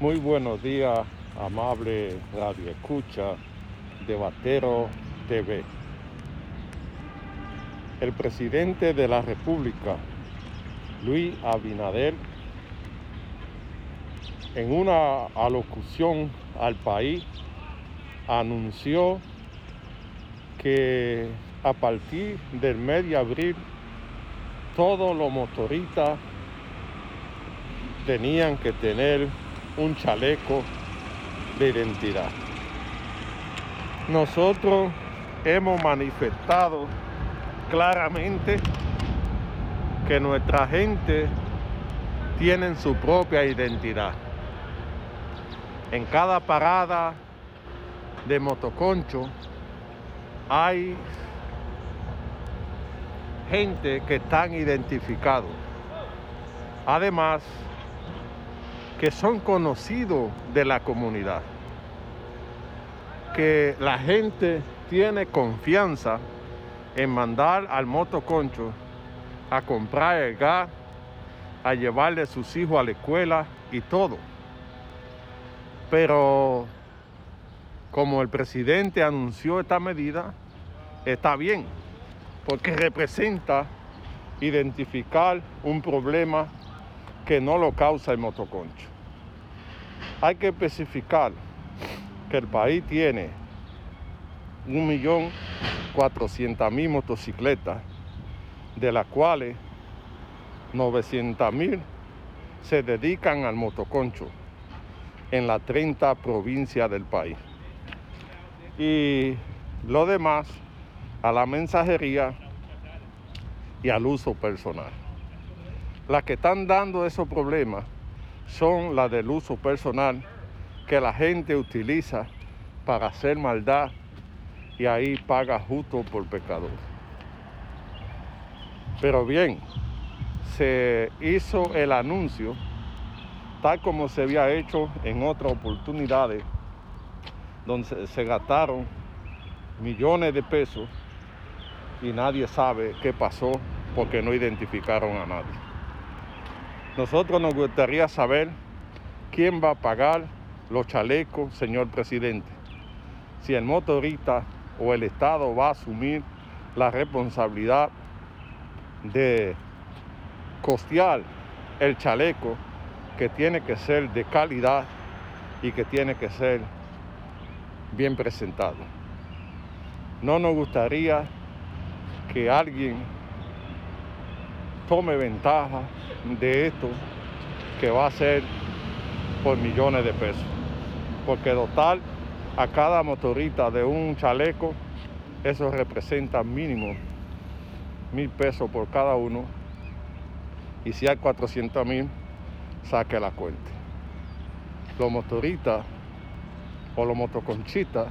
Muy buenos días, amable Radio Escucha, Debatero TV. El presidente de la República, Luis Abinader, en una alocución al país, anunció que a partir del mes de abril todos los motoristas tenían que tener un chaleco de identidad. Nosotros hemos manifestado claramente que nuestra gente tiene su propia identidad. En cada parada de motoconcho hay gente que están identificados. Además, que son conocidos de la comunidad, que la gente tiene confianza en mandar al motoconcho a comprar el gas, a llevarle a sus hijos a la escuela y todo. Pero como el presidente anunció esta medida, está bien, porque representa identificar un problema que no lo causa el motoconcho. Hay que especificar que el país tiene 1.400.000 motocicletas, de las cuales 900.000 se dedican al motoconcho en las 30 provincias del país. Y lo demás a la mensajería y al uso personal. Las que están dando esos problemas son las del uso personal que la gente utiliza para hacer maldad y ahí paga justo por pecador. Pero bien, se hizo el anuncio tal como se había hecho en otras oportunidades donde se gastaron millones de pesos y nadie sabe qué pasó porque no identificaron a nadie. Nosotros nos gustaría saber quién va a pagar los chalecos, señor presidente. Si el motorista o el Estado va a asumir la responsabilidad de costear el chaleco que tiene que ser de calidad y que tiene que ser bien presentado. No nos gustaría que alguien tome ventaja de esto que va a ser por millones de pesos. Porque dotar a cada motorista de un chaleco, eso representa mínimo mil pesos por cada uno. Y si hay 400 mil, saque la cuenta. Los motoristas o los motoconchitas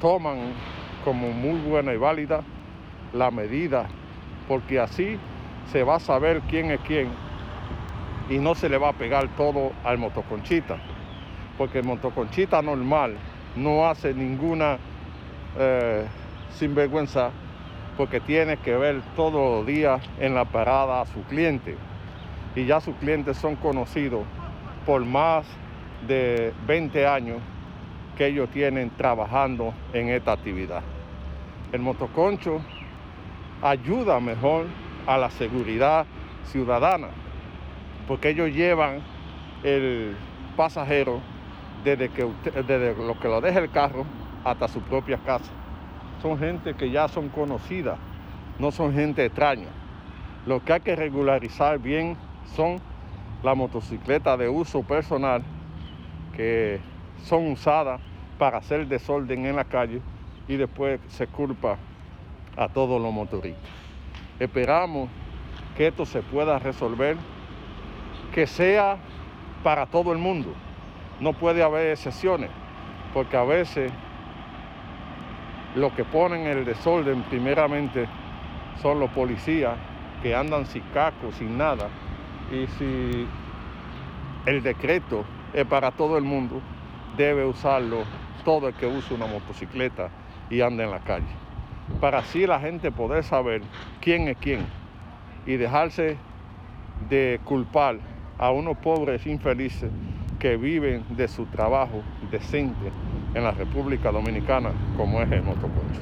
toman como muy buena y válida la medida, porque así se va a saber quién es quién y no se le va a pegar todo al motoconchita, porque el motoconchita normal no hace ninguna eh, sinvergüenza porque tiene que ver todos los días en la parada a su cliente y ya sus clientes son conocidos por más de 20 años que ellos tienen trabajando en esta actividad. El motoconcho ayuda mejor a la seguridad ciudadana, porque ellos llevan el pasajero desde, que desde lo que lo deja el carro hasta su propia casa. Son gente que ya son conocidas, no son gente extraña. Lo que hay que regularizar bien son las motocicletas de uso personal que son usadas para hacer desorden en la calle y después se culpa a todos los motoristas. Esperamos que esto se pueda resolver, que sea para todo el mundo. No puede haber excepciones, porque a veces lo que ponen el desorden primeramente son los policías que andan sin casco, sin nada. Y si el decreto es para todo el mundo, debe usarlo todo el que use una motocicleta y anda en la calle para así la gente poder saber quién es quién y dejarse de culpar a unos pobres infelices que viven de su trabajo decente en la República Dominicana como es el motoconcho.